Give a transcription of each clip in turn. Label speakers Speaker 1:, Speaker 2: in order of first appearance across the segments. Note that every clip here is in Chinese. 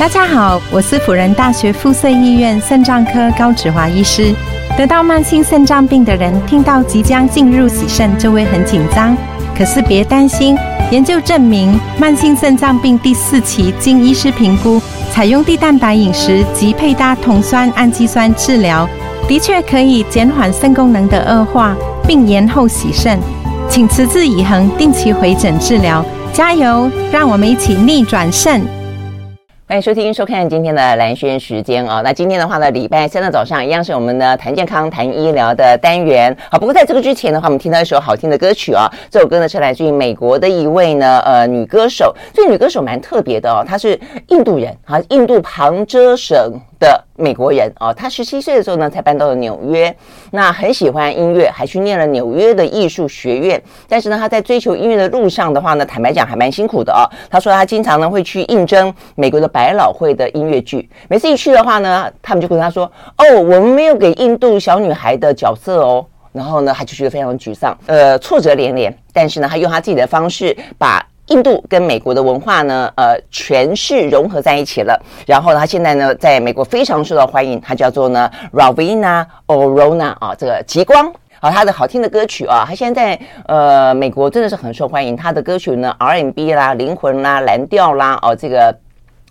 Speaker 1: 大家好，我是辅仁大学附设医院肾脏科高志华医师。得到慢性肾脏病的人，听到即将进入洗肾就会很紧张。可是别担心，研究证明，慢性肾脏病第四期经医师评估，采用低蛋白饮食及配搭酮酸氨基酸治疗，的确可以减缓肾功能的恶化，并延后洗肾。请持之以恒，定期回诊治疗，加油！让我们一起逆转肾。
Speaker 2: 欢迎收听、收看今天的蓝轩时间啊、哦！那今天的话呢，礼拜三的早上一样是我们的谈健康、谈医疗的单元。好，不过在这个之前的话，我们听到一首好听的歌曲啊、哦。这首歌呢是来自于美国的一位呢呃女歌手，这女歌手蛮特别的哦，她是印度人啊，印度旁遮省的美国人哦，他十七岁的时候呢，才搬到了纽约。那很喜欢音乐，还去念了纽约的艺术学院。但是呢，他在追求音乐的路上的话呢，坦白讲还蛮辛苦的哦。他说他经常呢会去应征美国的百老汇的音乐剧，每次一去的话呢，他们就跟他说：“哦，我们没有给印度小女孩的角色哦。”然后呢，他就觉得非常沮丧，呃，挫折连连。但是呢，他用他自己的方式把。印度跟美国的文化呢，呃，全是融合在一起了。然后，他现在呢，在美国非常受到欢迎。他叫做呢，Ravina Orona 啊，这个极光好，他的好听的歌曲啊，他现在在呃美国真的是很受欢迎。他的歌曲呢，R&B 啦、灵魂啦、蓝调啦，哦，这个。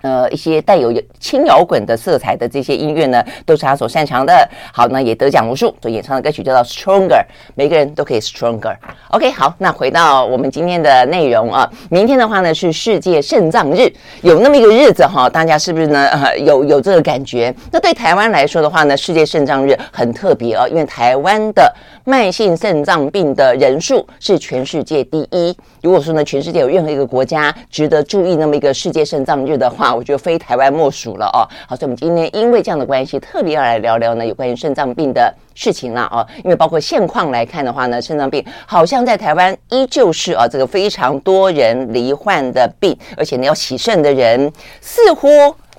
Speaker 2: 呃，一些带有轻摇滚的色彩的这些音乐呢，都是他所擅长的。好，那也得奖无数，所以演唱的歌曲叫做《Stronger》，每个人都可以 Stronger。OK，好，那回到我们今天的内容啊，明天的话呢是世界肾脏日，有那么一个日子哈，大家是不是呢？呃，有有这个感觉？那对台湾来说的话呢，世界肾脏日很特别啊，因为台湾的慢性肾脏病的人数是全世界第一。如果说呢，全世界有任何一个国家值得注意那么一个世界肾脏日的话，我觉得非台湾莫属了哦。好，所以我们今天因为这样的关系，特别要来聊聊呢有关于肾脏病的事情了哦。因为包括现况来看的话呢，肾脏病好像在台湾依旧是啊这个非常多人罹患的病，而且呢要洗肾的人似乎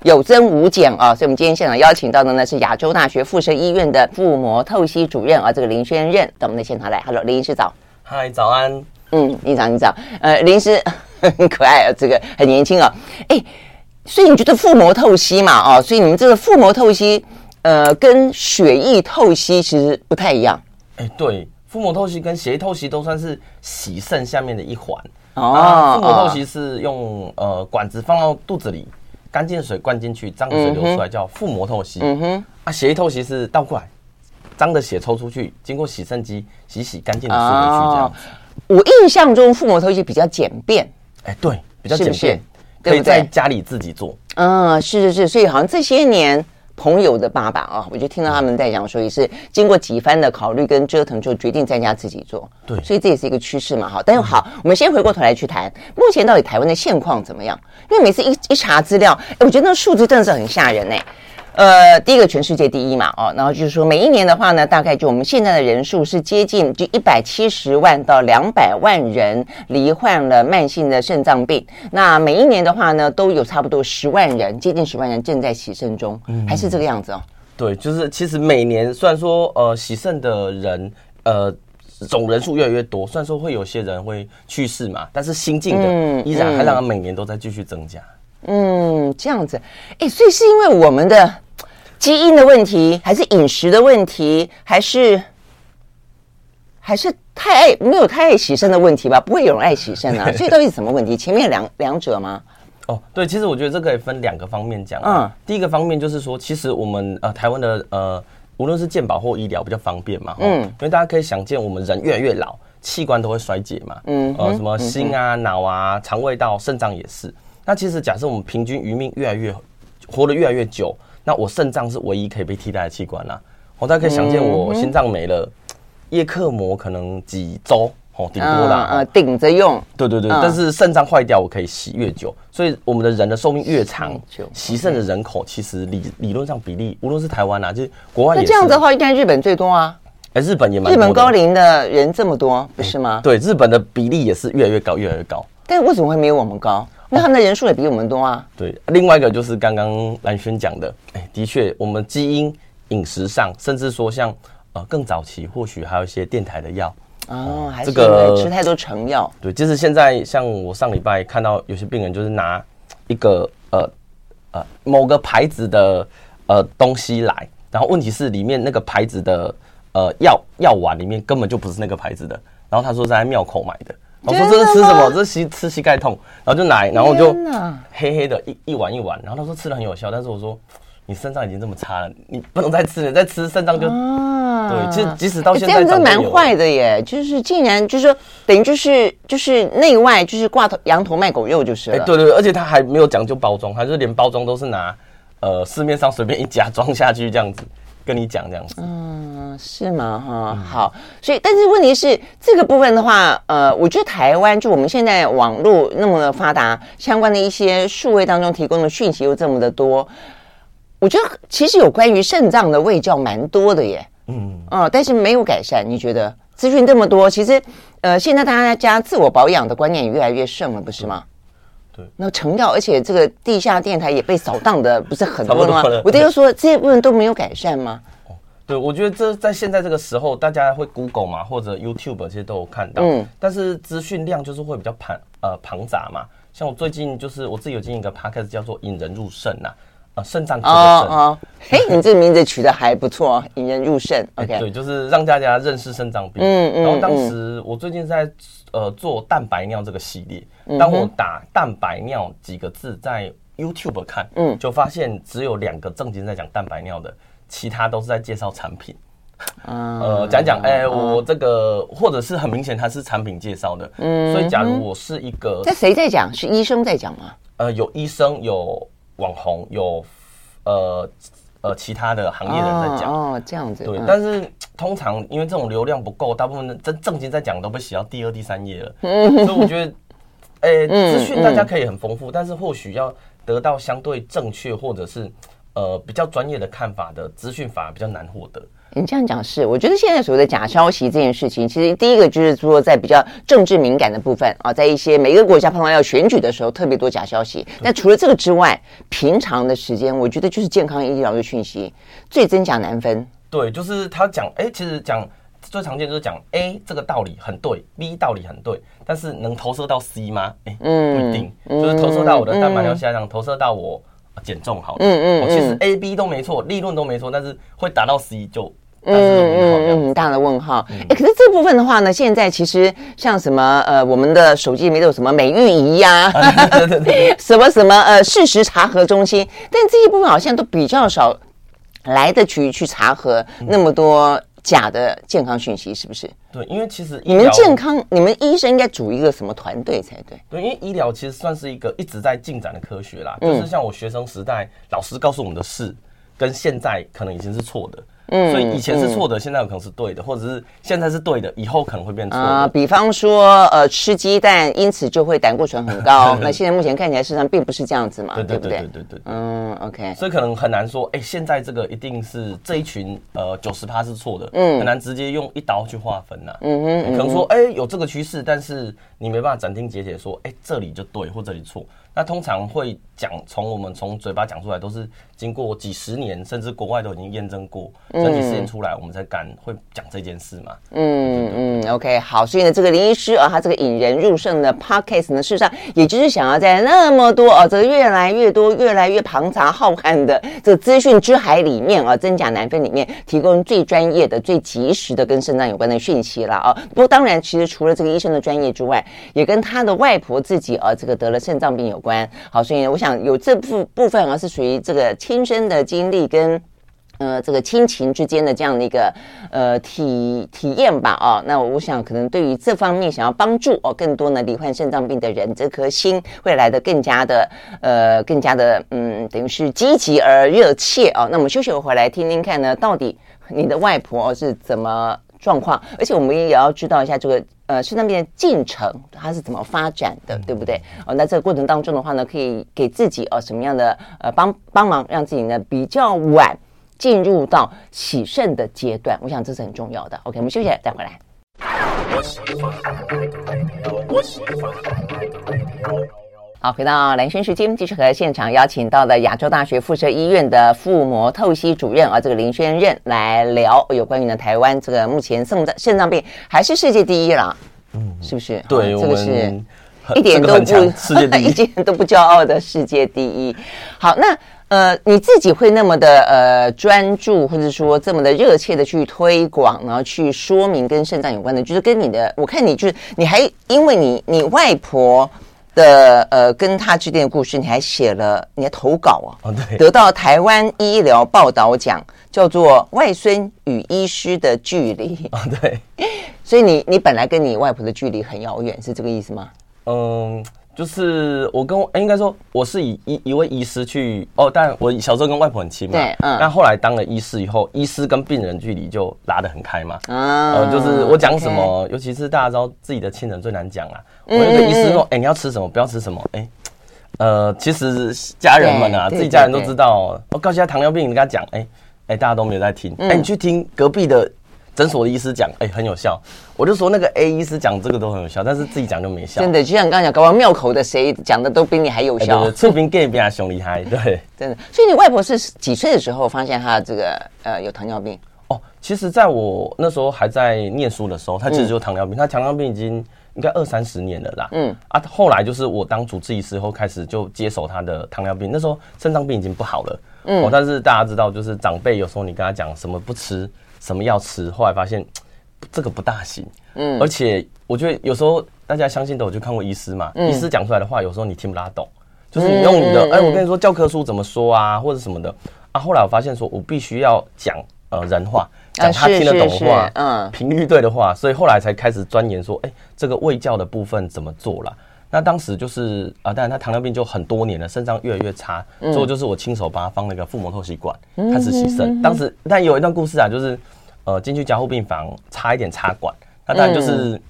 Speaker 2: 有增无减啊。所以我们今天现场邀请到的呢是亚洲大学附设医院的腹膜透析主任啊，这个林轩任到我们的现场来。Hello，林医师早。
Speaker 3: 嗨，早安。
Speaker 2: 嗯，你早，你早。呃，林医师 很可爱啊，这个很年轻啊。哎。所以你觉得腹膜透析嘛？哦，所以你们这个腹膜透析，呃，跟血液透析其实不太一样。
Speaker 3: 哎，对，腹膜透析跟血液透析都算是洗肾下面的一环。哦，腹膜透析是用呃管子放到肚子里，干净的水灌进去，脏的水流出来，叫腹膜透析。嗯哼。啊，血液透析是倒过来，脏的血抽出去，经过洗肾机洗洗干净的输回去，这样子。
Speaker 2: 我印象中腹膜透析比较简便。
Speaker 3: 哎，对，比较简便。可以在家里自己做，
Speaker 2: 嗯，是是是，所以好像这些年朋友的爸爸啊，我就听到他们在讲说，也是经过几番的考虑跟折腾，就决定在家自己做。
Speaker 3: 对，
Speaker 2: 所以这也是一个趋势嘛。好，但是好，我们先回过头来去谈，目前到底台湾的现况怎么样？因为每次一一查资料，哎，我觉得那数字真的是很吓人哎。呃，第一个全世界第一嘛，哦，然后就是说每一年的话呢，大概就我们现在的人数是接近就一百七十万到两百万人罹患了慢性的肾脏病。那每一年的话呢，都有差不多十万人，接近十万人正在洗肾中，嗯，还是这个样子哦。
Speaker 3: 对，就是其实每年虽然说呃洗肾的人呃总人数越来越多，虽然说会有些人会去世嘛，但是新进的依然还让他每年都在继续增加。
Speaker 2: 嗯，这样子，哎，所以是因为我们的。基因的问题，还是饮食的问题，还是还是太爱没有太爱洗肾的问题吧？不会有人爱洗肾啊？所以到底是什么问题？前面两两者吗？
Speaker 3: 哦，对，其实我觉得这可以分两个方面讲。嗯，第一个方面就是说，其实我们呃台湾的呃无论是健保或医疗比较方便嘛，嗯，因为大家可以想见，我们人越来越老，器官都会衰竭嘛，嗯，呃，什么心啊、脑啊、肠胃道、肾脏也是。那其实假设我们平均余命越来越活得越来越久。那我肾脏是唯一可以被替代的器官啦，我大家可以想见，我心脏没了，叶克膜可能几周哦，顶多啦，
Speaker 2: 呃，顶着用。
Speaker 3: 对对对，但是肾脏坏掉，我可以洗越久，所以我们的人的寿命越长，洗肾的人口其实理理论上比例，无论是台湾啊，就是国外也是。
Speaker 2: 那这样子的话，应该日本最多啊？
Speaker 3: 哎，日本也蛮多。
Speaker 2: 日本高龄的人这么多，不是吗？
Speaker 3: 对，日本的比例也是越来越高，越来越高。
Speaker 2: 但为什么会没有我们高？那他们的人数也比我们多啊。
Speaker 3: 对，另外一个就是刚刚兰轩讲的，哎，的确，我们基因、饮食上，甚至说像呃更早期，或许还有一些电台的药
Speaker 2: 哦，还是这个吃太多成药。
Speaker 3: 对，就是现在像我上礼拜看到有些病人就是拿一个呃呃某个牌子的呃东西来，然后问题是里面那个牌子的呃药药丸里面根本就不是那个牌子的，然后他说在庙口买的。我说这是吃什么？这是膝吃膝盖痛，然后就来，然后我就黑黑的一一碗一碗，然后他说吃的很有效，但是我说你肾脏已经这么差了，你不能再吃了，再吃肾脏就啊，对，其实即使到现在、欸、这样子蛮
Speaker 2: 坏的耶，就是竟然就是说等于就是就是内外就是挂头羊头卖狗肉就是了，哎、欸、
Speaker 3: 对对，而且他还没有讲究包装，他就连包装都是拿呃市面上随便一家装下去这样子。跟你讲这样子，
Speaker 2: 嗯，是吗？哈，好，所以，但是问题是，这个部分的话，呃，我觉得台湾就我们现在网络那么的发达，相关的一些数位当中提供的讯息又这么的多，我觉得其实有关于肾脏的卫教蛮多的耶，嗯，嗯、呃，但是没有改善，你觉得？资讯这么多，其实，呃，现在大家自我保养的观念也越来越盛了，不是吗？那成料，而且这个地下电台也被扫荡的不是很多吗？我爹就说这些部分都没有改善吗？
Speaker 3: 哦，对，我觉得这在现在这个时候，大家会 Google 嘛，或者 YouTube 这些都有看到，嗯，但是资讯量就是会比较庞呃庞杂嘛。像我最近就是我自己有经营一个 Podcast 叫做引人入胜呐。啊，肾脏科的肾哦，
Speaker 2: 嘿、哦，你这个名字取得还不错，引人入胜。OK，
Speaker 3: 对，就是让大家认识肾脏病。嗯嗯。然后当时我最近在呃做蛋白尿这个系列，嗯、当我打蛋白尿几个字在 YouTube 看，嗯，就发现只有两个正经在讲蛋白尿的，其他都是在介绍产品。嗯、呃，讲讲，哎、欸，我这个或者是很明显它是产品介绍的。嗯。所以假如我是一个，
Speaker 2: 那谁在讲？是医生在讲吗？
Speaker 3: 呃，有医生有。网红有呃呃其他的行业人在讲。
Speaker 2: 哦，哦，这样子
Speaker 3: 对，嗯、但是通常因为这种流量不够，大部分的真正经在讲都被写到第二、第三页了，嗯、所以我觉得，诶、欸，资讯大家可以很丰富，但是或许要得到相对正确或者是呃比较专业的看法的资讯，反而比较难获得。
Speaker 2: 你这样讲是，我觉得现在所谓的假消息这件事情，其实第一个就是说，在比较政治敏感的部分啊，在一些每个国家碰到要选举的时候，特别多假消息。那除了这个之外，平常的时间，我觉得就是健康医疗的讯息最真假难分。
Speaker 3: 对，就是他讲，哎、欸，其实讲最常见就是讲 A 这个道理很对，B 道理很对，但是能投射到 C 吗？哎、欸，嗯，不一定，就是投射到我的蛋白尿下降，嗯、投射到我减重好，嗯嗯，嗯其实 A、B 都没错，利润都没错，但是会达到 C 就。嗯嗯
Speaker 2: 嗯，很大的问号。哎、欸，可是这部分的话呢，现在其实像什么呃，我们的手机里面都有什么美玉仪呀，什么什么呃，事实查核中心，但这一部分好像都比较少来得及去查核那么多假的健康讯息，是不是？
Speaker 3: 对，因为其实
Speaker 2: 你们健康，你们医生应该组一个什么团队才对？
Speaker 3: 对，因为医疗其实算是一个一直在进展的科学啦。就是像我学生时代，老师告诉我们的事，跟现在可能已经是错的。嗯，所以以前是错的，嗯、现在有可能是对的，或者是现在是对的，以后可能会变错啊、呃。
Speaker 2: 比方说，呃，吃鸡蛋，因此就会胆固醇很高。那现在目前看起来，事实上并不是这样子嘛，对，对不对？对对对。嗯，OK。所以
Speaker 3: 可能很难说，哎、欸，现在这个一定是这一群呃九十趴是错的，嗯，很难直接用一刀去划分呐、啊。嗯哼，可能说，哎、欸，有这个趋势，但是你没办法斩钉截铁说，哎、欸，这里就对，或这里错。那通常会讲，从我们从嘴巴讲出来，都是经过几十年，甚至国外都已经验证过，整体实验出来，我们才敢会讲这件事嘛。嗯
Speaker 2: 嗯，OK，好，所以呢，这个林医师啊，他这个引人入胜的 Podcast 呢，事实上也就是想要在那么多啊，这个越来越多、越来越庞杂浩瀚的这个资讯之海里面啊，真假难分里面，提供最专业的、最及时的跟肾脏有关的讯息了啊。不过当然，其实除了这个医生的专业之外，也跟他的外婆自己啊，这个得了肾脏病有关。好，所以呢，我想有这部部分啊，是属于这个亲身的经历跟呃这个亲情之间的这样的一个呃体体验吧啊。那我想可能对于这方面想要帮助哦更多呢罹患肾脏病的人，这颗心会来得更加的呃更加的嗯等于是积极而热切啊。那我们休息回来听听看呢，到底你的外婆是怎么状况？而且我们也要知道一下这个。呃，肾脏病的进程它是怎么发展的，对不对？哦，那这个过程当中的话呢，可以给自己呃什么样的呃帮帮忙，让自己呢比较晚进入到起肾的阶段？我想这是很重要的。OK，我们休息再回来。好，回到蓝轩时间，继续和现场邀请到的亚洲大学附设医院的腹膜透析主任啊，这个林轩任来聊有关于呢台湾这个目前肾脏肾脏病还是世界第一啦，嗯，是不是？
Speaker 3: 对，这个是
Speaker 2: 一点都不
Speaker 3: 世界第一，
Speaker 2: 一点都不骄傲的世界第一。好，那呃，你自己会那么的呃专注，或者说这么的热切的去推广，然后去说明跟肾脏有关的，就是跟你的，我看你就是你还因为你你外婆的呃跟他之间的故事，你还写了你的投稿啊，
Speaker 3: 哦对，
Speaker 2: 得到台湾医疗报道奖，叫做《外孙与医师的距离》
Speaker 3: 啊，对，
Speaker 2: 所以你你本来跟你外婆的距离很遥远，是这个意思吗？
Speaker 3: 嗯，就是我跟我、欸、应该说我是以一一位医师去哦，但我小时候跟外婆很亲嘛，
Speaker 2: 对，嗯，
Speaker 3: 但后来当了医师以后，医师跟病人距离就拉得很开嘛，
Speaker 2: 啊、
Speaker 3: 呃，就是我讲什么.尤其是大家知道自己的亲人最难讲啊，我那个医师说，哎、欸，你要吃什么，不要吃什么，哎、欸，呃，其实家人们啊，自己家人都知道，我告诉他糖尿病，你跟他讲，哎、欸，哎、欸，大家都没有在听，哎、嗯。欸，你去听隔壁的。诊所的医师讲，哎、欸，很有效。我就说那个 A 医师讲这个都很有效，但是自己讲就没效。
Speaker 2: 真的，就像你刚刚讲，搞完庙口的谁讲的都比你还有效。
Speaker 3: 对，出名更比他凶厉害。对，
Speaker 2: 真的。所以你外婆是几岁的时候发现她这个呃有糖尿病？
Speaker 3: 哦，其实在我那时候还在念书的时候，她其实就糖尿病。她、嗯、糖尿病已经应该二三十年了啦。嗯啊，后来就是我当主治医师后开始就接手她的糖尿病。那时候肾脏病已经不好了。嗯、哦，但是大家知道，就是长辈有时候你跟他讲什么不吃。什么药吃？后来发现 这个不大行。嗯，而且我觉得有时候大家相信的，我就看过医师嘛。嗯，医师讲出来的话，有时候你听不大懂。就是你用你的，哎、嗯欸，我跟你说教科书怎么说啊，或者什么的啊。后来我发现说，我必须要讲呃人话，讲他听得懂的话，嗯，频率对的话。所以后来才开始钻研说，哎、欸，这个卫教的部分怎么做了？那当时就是啊，当然他糖尿病就很多年了，肾脏越来越差，最后就是我亲手帮他放那个腹膜透析管，开始洗肾。当时但有一段故事啊，就是呃进去加护病房，差一点插管。那当然就是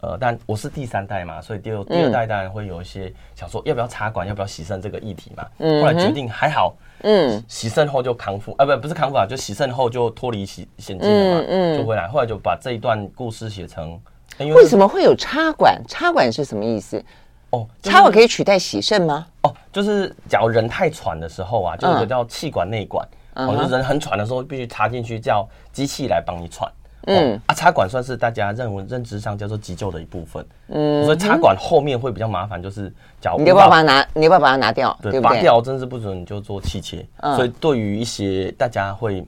Speaker 3: 呃，但我是第三代嘛，所以第二第二代当然会有一些想说要不要插管，要不要洗肾这个议题嘛。后来决定还好，嗯，洗肾后就康复啊，不不是康复啊，就洗肾后就脱离险险境了嘛，嗯，就回来。后来就把这一段故事写成。
Speaker 2: 为什么会有插管？插管是什么意思？哦，插管可以取代洗肾吗？
Speaker 3: 哦，就是假如人太喘的时候啊，就有个叫气管内管，嗯、哦，就是人很喘的时候必须插进去，叫机器来帮你喘。嗯，啊，插管算是大家认为认知上叫做急救的一部分。嗯，所以插管后面会比较麻烦，就是假如
Speaker 2: 你要不要把它拿，你要不要把它拿掉？对？
Speaker 3: 拔掉真是不准，你就做气切。嗯，所以对于一些大家会。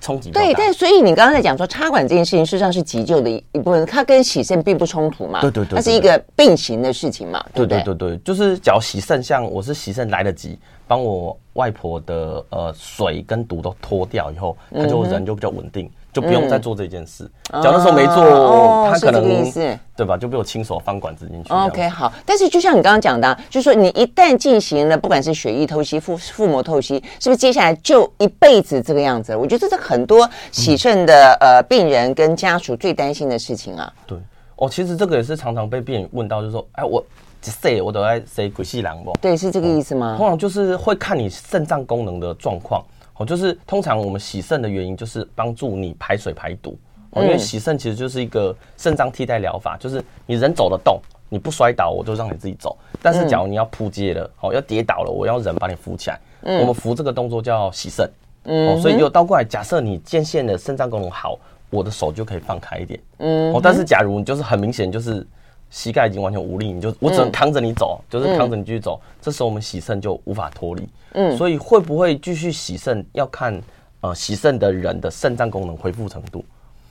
Speaker 3: 冲击
Speaker 2: 对，但所以你刚刚在讲说插管这件事情，事实上是急救的一一部分，它跟洗肾并不冲突嘛？
Speaker 3: 对对对，
Speaker 2: 它是一个并行的事情嘛？对对
Speaker 3: 对对，就是只要洗肾，像我是洗肾来得及，帮我外婆的呃水跟毒都脱掉以后，他就人就比较稳定。嗯就不用再做这件事。假、嗯、如那时候没做，哦、他可能对吧？就被我亲手放管子进去。
Speaker 2: OK，好。但是就像你刚刚讲的，就是说你一旦进行了，不管是血液透析、腹腹膜透析，是不是接下来就一辈子这个样子？我觉得这是很多洗肾的、嗯、呃病人跟家属最担心的事情啊。
Speaker 3: 对，哦，其实这个也是常常被病人问到，就是说，哎，我一岁我都在谁鬼戏狼不？
Speaker 2: 对，是这个意思吗？
Speaker 3: 通常就是会看你肾脏功能的状况。哦，就是通常我们洗肾的原因就是帮助你排水排毒，哦，因为洗肾其实就是一个肾脏替代疗法，就是你人走得动，你不摔倒，我就让你自己走。但是假如你要扑街了，哦，要跌倒了，我要人把你扶起来。我们扶这个动作叫洗肾。哦，所以又倒过来，假设你渐渐的肾脏功能好，我的手就可以放开一点。嗯，哦，但是假如你就是很明显就是膝盖已经完全无力，你就我只能扛着你走，就是扛着你继续走，这时候我们洗肾就无法脱离。嗯，所以会不会继续洗肾，要看呃洗肾的人的肾脏功能恢复程度。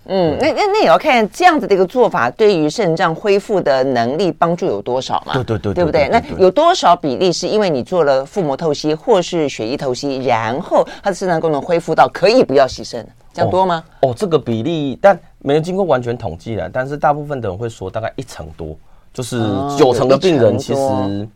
Speaker 2: 嗯，那那那也要看这样子的一个做法对于肾脏恢复的能力帮助有多少嘛？
Speaker 3: 对对对，
Speaker 2: 对不对？那有多少比例是因为你做了腹膜透析或是血液透析，然后它的肾脏功能恢复到可以不要洗肾，这样多吗？
Speaker 3: 哦，哦，这个比例但没有经过完全统计的，但是大部分的人会说大概一成多，就是九成的病人其实。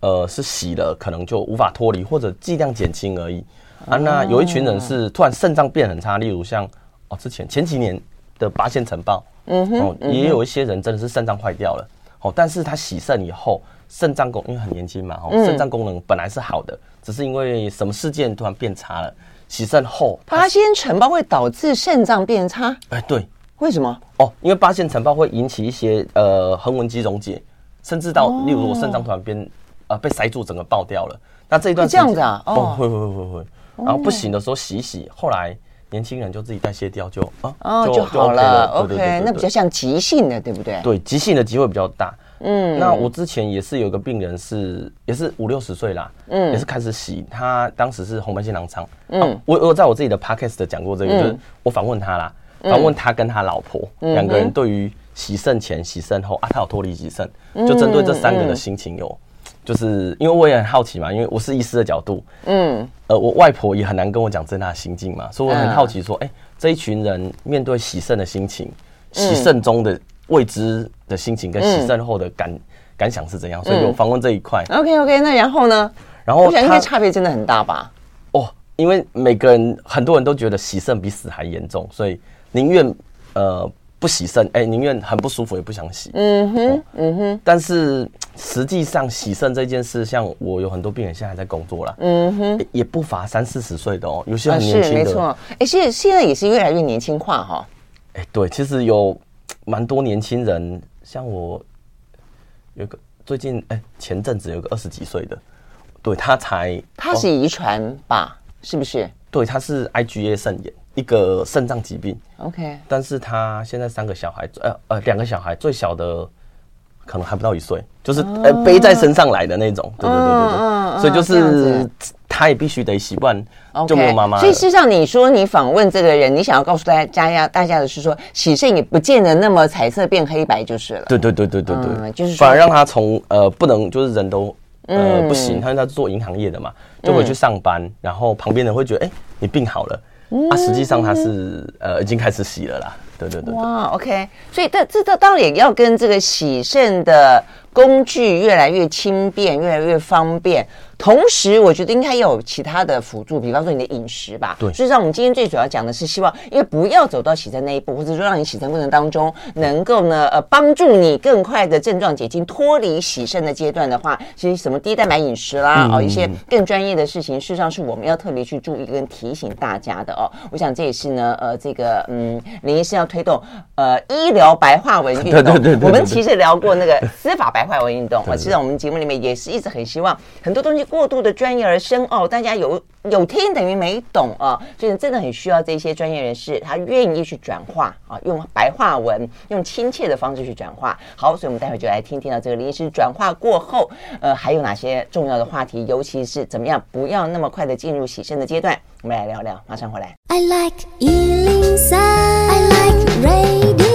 Speaker 3: 呃，是洗了，可能就无法脱离，或者剂量减轻而已啊。那有一群人是突然肾脏变很差，例如像哦，之前前几年的八仙尘爆，嗯哼，哦，也有一些人真的是肾脏坏掉了，哦，但是他洗肾以后，肾脏功因为很年轻嘛，哦，肾脏功能本来是好的，只是因为什么事件突然变差了，洗肾后
Speaker 2: 八仙尘包会导致肾脏变差？
Speaker 3: 哎，对，
Speaker 2: 为什么？
Speaker 3: 哦，因为八仙尘包会引起一些呃横纹肌溶解，甚至到例如我肾脏突然变。啊，被塞住，整个爆掉了。那这一段
Speaker 2: 这样子啊？
Speaker 3: 哦，会会会会会。然后不行的时候洗洗，后来年轻人就自己代谢掉，就啊，
Speaker 2: 哦就好了。OK，那比较像急性的，对不对？
Speaker 3: 对，急性的机会比较大。嗯，那我之前也是有个病人是，也是五六十岁啦，嗯，也是开始洗，他当时是红斑性狼疮，嗯，啊、我我在我自己的 podcast 讲过这个，嗯、就是我访问他啦，访问他跟他老婆两、嗯、个人对于洗肾前、洗肾后啊，他有脱离洗肾，就针对这三个的心情有，就是因为我也很好奇嘛，因为我是医师的角度，嗯，呃，我外婆也很难跟我讲真的心境嘛，所以我很好奇说，哎、欸，这一群人面对洗肾的心情，洗肾中的。未知的心情跟洗肾后的感、嗯、感想是怎样？所以有访问这一块。
Speaker 2: OK OK，那然后呢？然后我想应该差别真的很大吧？
Speaker 3: 哦，因为每个人很多人都觉得洗肾比死还严重，所以宁愿呃不洗肾，哎、欸，宁愿很不舒服也不想洗。嗯哼，哦、嗯哼。但是实际上洗肾这件事，像我有很多病人现在还在工作了，嗯哼，也不乏三四十岁的哦，有些很年轻的。是没错，
Speaker 2: 哎、欸，现现在也是越来越年轻化哈。
Speaker 3: 哎、欸，对，其实有。蛮多年轻人，像我有个最近哎、欸，前阵子有个二十几岁的，对他才
Speaker 2: 他是遗传吧？哦、是不是？
Speaker 3: 对，他是 IgA 肾炎，一个肾脏疾病。
Speaker 2: OK，
Speaker 3: 但是他现在三个小孩，呃呃，两个小孩，最小的可能还不到一岁，就是呃背在身上来的那种。对对对对对，所以就是。他也必须得习惯，就没有妈妈。
Speaker 2: 所以事实上，你说你访问这个人，你想要告诉大家家大家的是说，洗肾也不见得那么彩色变黑白就是了。
Speaker 3: 对对对对对对，嗯、就是反而让他从呃不能就是人都呃不行，他他做银行业的嘛，就回去上班，嗯、然后旁边人会觉得哎、欸、你病好了，嗯、啊实际上他是呃已经开始洗了啦。对对对，对。
Speaker 2: 哇，OK，所以这这这当然也要跟这个喜肾的工具越来越轻便，越来越方便。同时，我觉得应该要有其他的辅助，比方说你的饮食吧。
Speaker 3: 对，
Speaker 2: 所以，让我们今天最主要讲的是，希望因为不要走到洗肾那一步，或者说让你洗肾过程当中能够呢，呃，帮助你更快的症状解禁，脱离洗肾的阶段的话，其实什么低蛋白饮食啦，哦，一些更专业的事情，事实上是我们要特别去注意跟提醒大家的哦。我想这也是呢，呃，这个嗯，林医师要推动呃医疗白话文运动。对对对。我们其实聊过那个司法白话文运动啊，其实我们节目里面也是一直很希望很多东西。过度的专业而深奥，大家有有听等于没懂啊，所以真的很需要这些专业人士，他愿意去转化啊，用白话文，用亲切的方式去转化。好，所以我们待会就来听听到这个林医师转化过后，呃，还有哪些重要的话题，尤其是怎么样不要那么快的进入洗肾的阶段，我们来聊聊，马上回来。I like 103, I like radio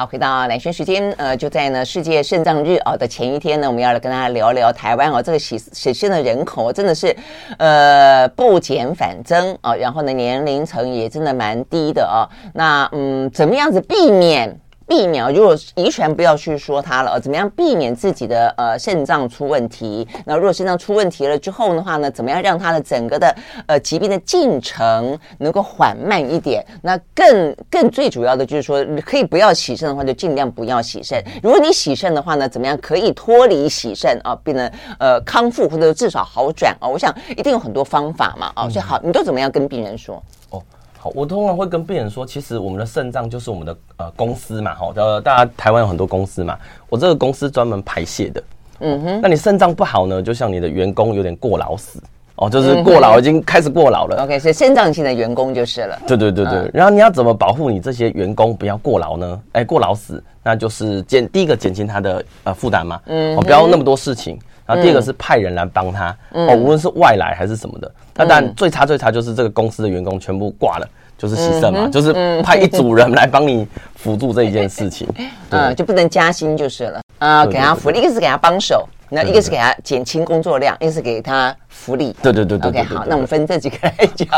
Speaker 2: 好，回到兰萱时间，呃，就在呢世界肾脏日哦的前一天呢，我们要来跟大家聊聊台湾哦，这个洗洗肾的人口真的是呃不减反增啊，然后呢年龄层也真的蛮低的哦，那嗯，怎么样子避免？避免，如果遗传不要去说它了，怎么样避免自己的呃肾脏出问题？那如果肾脏出问题了之后的话呢，怎么样让它的整个的呃疾病的进程能够缓慢一点？那更更最主要的就是说，可以不要洗肾的话，就尽量不要洗肾。如果你洗肾的话呢，怎么样可以脱离洗肾啊，变得呃康复或者至少好转啊？我想一定有很多方法嘛啊，所以好，你都怎么样跟病人说？哦。
Speaker 3: 好，我通常会跟病人说，其实我们的肾脏就是我们的呃公司嘛，好，呃，大家台湾有很多公司嘛，我这个公司专门排泄的，嗯哼，那你肾脏不好呢，就像你的员工有点过劳死哦，就是过劳已经开始过劳了，嗯，OK，
Speaker 2: 所以肾脏型的员工就是了，
Speaker 3: 对对对对，嗯，然后你要怎么保护你这些员工不要过劳呢？哎，过劳死，那就是减第一个减轻他的呃负担嘛，嗯，哦，不要那么多事情。然后第二个是派人来帮他，嗯、哦，无论是外来还是什么的。那当然最差最差就是这个公司的员工全部挂了，就是牺牲嘛，嗯、就是派一组人来帮你辅助这一件事情。嗯，
Speaker 2: 就不能加薪就是了啊，给他福利，一个是给他帮手，那一个是给他减轻工作量，一个是给他福利。
Speaker 3: 对对对。
Speaker 2: OK，好，那我们分这几个来讲。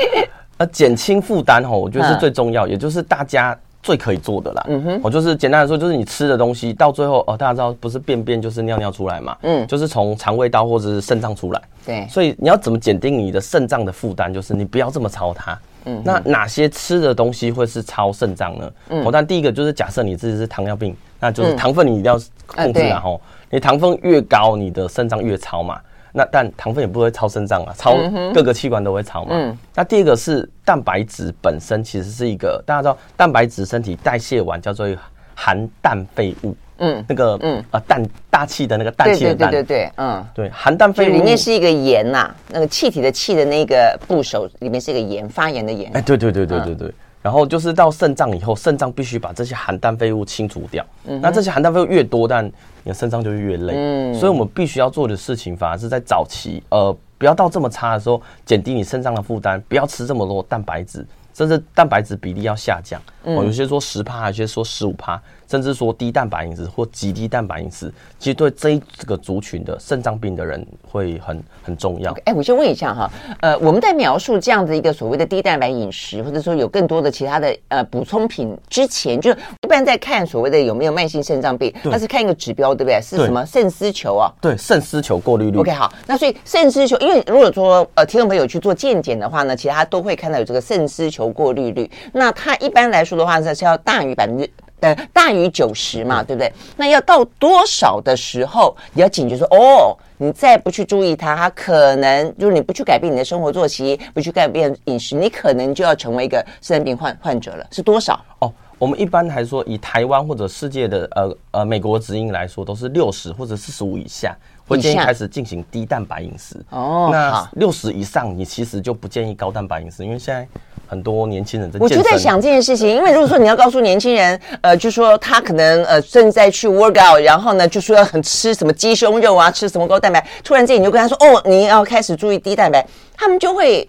Speaker 3: 呃，减轻负担哈，我觉得是最重要，嗯、也就是大家。最可以做的啦，嗯哼，我就是简单的说，就是你吃的东西到最后哦，大家知道不是便便就是尿尿出来嘛，嗯，就是从肠胃道或者是肾脏出来，对，所以你要怎么减定你的肾脏的负担？就是你不要这么操它，嗯，那哪些吃的东西会是超肾脏呢？嗯，我但第一个就是假设你自己是糖尿病，那就是糖分你一定要控制，啊，吼、你糖分越高，你的肾脏越超嘛。那但糖分也不会超肾脏啊，超各个器官都会超嘛。嗯，那第二个是蛋白质本身其实是一个大家知道，蛋白质身体代谢完叫做含氮废物。嗯，那个嗯啊氮大气的那个氮气的氮。
Speaker 2: 对对对对，嗯，
Speaker 3: 对，含氮废物里
Speaker 2: 面是一个盐呐，那个气体的气的那个部首里面是一个盐，发炎的盐。
Speaker 3: 哎，对对对对对对。然后就是到肾脏以后，肾脏必须把这些含氮废物清除掉。嗯，那这些含氮废物越多，但你的肾脏就越累。嗯，所以我们必须要做的事情，反而是在早期，呃，不要到这么差的时候，减低你肾脏的负担，不要吃这么多蛋白质，甚至蛋白质比例要下降。嗯，有些说十趴，有些说十五趴。甚至说低蛋白饮食或极低蛋白饮食，其实对这一这个族群的肾脏病的人会很很重要。
Speaker 2: 哎、okay，我先问一下哈，呃，我们在描述这样的一个所谓的低蛋白饮食，或者说有更多的其他的呃补充品之前，就一般在看所谓的有没有慢性肾脏病，那是看一个指标，对不对？是什么肾丝球啊？
Speaker 3: 对，肾丝球过滤率。
Speaker 2: OK，好，那所以肾丝球，因为如果说呃听众朋友去做健检的话呢，其实他都会看到有这个肾丝球过滤率。那它一般来说的话呢，是要大于百分之。呃，大于九十嘛，对不对？那要到多少的时候，你要警觉说，哦，你再不去注意它，它可能就是你不去改变你的生活作息，不去改变饮食，你可能就要成为一个肾病患患者了。是多少？
Speaker 3: 哦，我们一般还说，以台湾或者世界的呃呃美国指引来说，都是六十或者四十五以下。会建议开始进行低蛋白饮食哦。那六十以上，你其实就不建议高蛋白饮食，因为现在很多年轻人在。
Speaker 2: 我就在想这件事情，因为如果说你要告诉年轻人，呃，就说他可能呃正在去 workout，然后呢就说要很吃什么鸡胸肉啊，吃什么高蛋白，突然间你就跟他说哦，你要开始注意低蛋白，他们就会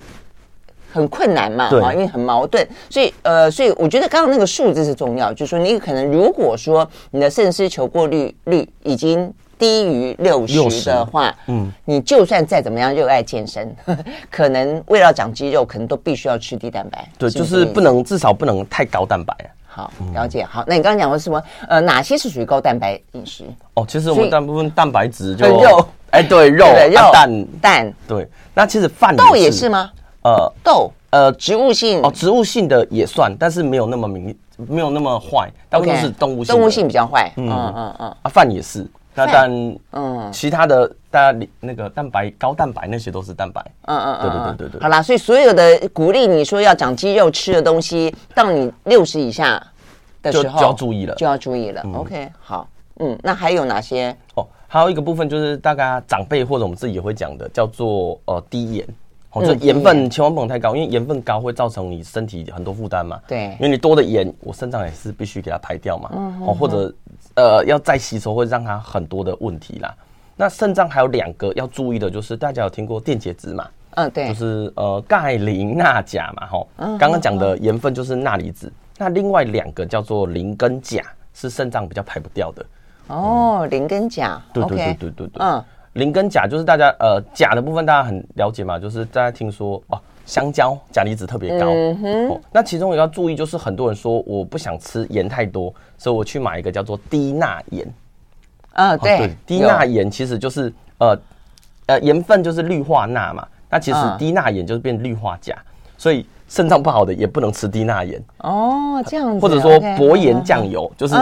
Speaker 2: 很困难嘛，啊，因为很矛盾。所以呃，所以我觉得刚刚那个数字是重要，就是说你可能如果说你的肾丝球过滤率已经。低于六十的话，嗯，你就算再怎么样热爱健身，可能为了长肌肉，可能都必须要吃低蛋白。
Speaker 3: 对，就是不能，至少不能太高蛋白。
Speaker 2: 好，了解。好，那你刚刚讲的是什么？呃，哪些是属于高蛋白饮食？
Speaker 3: 哦，其实我们大部分蛋白质就
Speaker 2: 肉，
Speaker 3: 哎，对，肉、肉、蛋、
Speaker 2: 蛋。
Speaker 3: 对，那其实饭
Speaker 2: 豆也是吗？呃，豆，呃，植物性
Speaker 3: 哦，植物性的也算，但是没有那么明，没有那么坏，大部分是动物性，
Speaker 2: 动物性比较坏。嗯嗯嗯，
Speaker 3: 啊，饭也是。那但嗯，其他的大家那个蛋白高蛋白那些都是蛋白，嗯嗯嗯，对对对对对。
Speaker 2: 好啦，所以所有的鼓励你说要长肌肉吃的东西，到你六十以下的时候
Speaker 3: 就要注意了，
Speaker 2: 就要注意了。OK，好，嗯，那还有哪些？
Speaker 3: 哦，还有一个部分就是大家长辈或者我们自己也会讲的，叫做呃低盐，哦，就盐分千万不能太高，因为盐分高会造成你身体很多负担嘛。
Speaker 2: 对，
Speaker 3: 因为你多的盐，我肾脏也是必须给它排掉嘛。嗯，哦，或者。呃，要再吸收会让它很多的问题啦。那肾脏还有两个要注意的，就是大家有听过电解质嘛？
Speaker 2: 嗯，对，
Speaker 3: 就是呃钙、磷、钠、钾嘛，吼。嗯。刚刚讲的盐分就是钠离子，那另外两个叫做磷跟钾，是肾脏比较排不掉的。
Speaker 2: 哦，磷跟钾。
Speaker 3: 对对对对对对。嗯，磷跟钾就是大家呃钾的部分大家很了解嘛，就是大家听说哦。香蕉钾离子特别高，嗯哼、哦，那其中也要注意，就是很多人说我不想吃盐太多，所以我去买一个叫做低钠盐。
Speaker 2: 啊，对
Speaker 3: 低钠盐其实就是呃呃盐分就是氯化钠嘛，那其实低钠盐就是变氯化钾，所以肾脏不好的也不能吃低钠盐。
Speaker 2: 哦，这样子，
Speaker 3: 或者说薄盐酱油就是。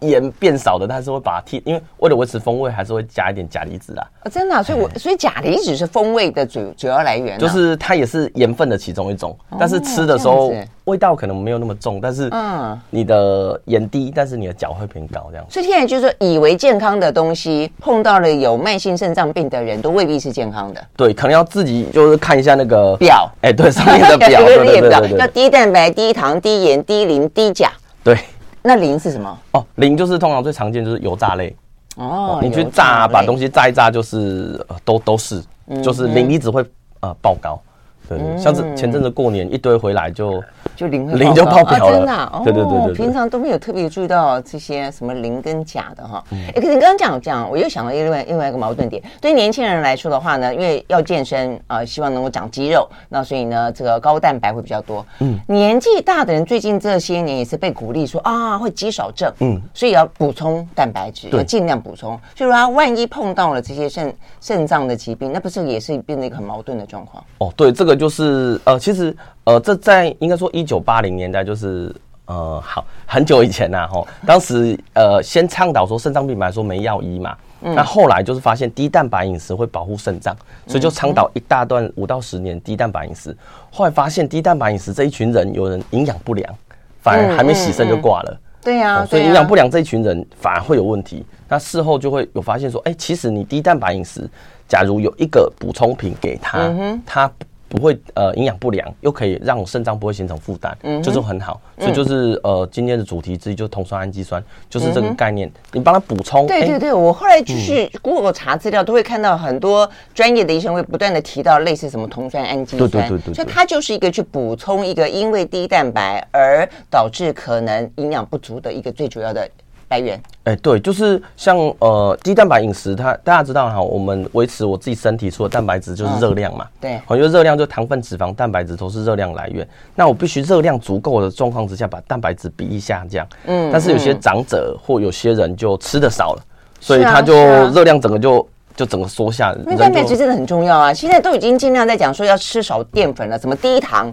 Speaker 3: 盐变少的，但是会把它替，因为为了维持风味，还是会加一点钾离子啊。
Speaker 2: 哦，真的、啊，所以我所以钾离子是风味的主主要来源、啊，
Speaker 3: 就是它也是盐分的其中一种，哦、但是吃的时候味道可能没有那么重，但是嗯，你的盐低，但是你的钾会偏高这样。
Speaker 2: 所以现在就是说，以为健康的东西，碰到了有慢性肾脏病的人都未必是健康的。
Speaker 3: 对，可能要自己就是看一下那个
Speaker 2: 表，
Speaker 3: 哎、欸，对，上面的表，对对对对，
Speaker 2: 要低蛋白、低糖、低盐、低磷、低钾。
Speaker 3: 对。
Speaker 2: 那磷是什么？
Speaker 3: 哦，磷就是通常最常见就是油炸类。哦，你去炸，把东西炸一炸，就是呃都都是，就是磷离子会呃爆高。对，像是前阵子过年一堆回来就
Speaker 2: 就磷
Speaker 3: 磷就爆表了，
Speaker 2: 真的。对对对对，平常都没有特别注意到这些什么磷跟钾的哈。哎，可是你刚刚讲讲，我又想到另外另外一个矛盾点。对于年轻人来说的话呢，因为要健身啊，希望能够长肌肉，那所以呢，这个高蛋白会比较多。嗯，年纪大的人最近这些年也是被鼓励说啊，会肌少症。嗯，所以要补充蛋白质，要尽量补充。所以说，万一碰到了这些肾肾脏的疾病，那不是也是变成一个很矛盾的状况？
Speaker 3: 哦，对，这个。就是呃，其实呃，这在应该说一九八零年代，就是呃，好很久以前呐、啊，吼，当时呃，先倡导说肾脏病来说没药医嘛，嗯、那后来就是发现低蛋白饮食会保护肾脏，所以就倡导一大段五到十年低蛋白饮食，后来发现低蛋白饮食这一群人有人营养不良，反而还没洗肾就挂了，
Speaker 2: 对呀，
Speaker 3: 所以营养不良这一群人反而会有问题，那事后就会有发现说，哎，其实你低蛋白饮食，假如有一个补充品给他，他。不会呃营养不良，又可以让肾脏不会形成负担，嗯，就是很好。所以就是呃今天的主题之一就是酮酸氨基酸，就是这个概念，你帮他补充。
Speaker 2: 对对对，我后来就是如果查资料，都会看到很多专业的医生会不断的提到类似什么酮酸氨基酸，对对对对，所以它就是一个去补充一个因为低蛋白而导致可能营养不足的一个最主要的。来源，
Speaker 3: 哎，对，就是像呃低蛋白饮食，它大家知道哈，我们维持我自己身体除了蛋白质就是热量嘛，
Speaker 2: 嗯、对，
Speaker 3: 我觉得热量就糖分、脂肪、蛋白质都是热量来源。那我必须热量足够的状况之下，把蛋白质比例下降。嗯，但是有些长者或有些人就吃的少了，所以他就热量整个就就整个缩下。
Speaker 2: 因为蛋白质真的很重要啊，现在都已经尽量在讲说要吃少淀粉了，什么低糖，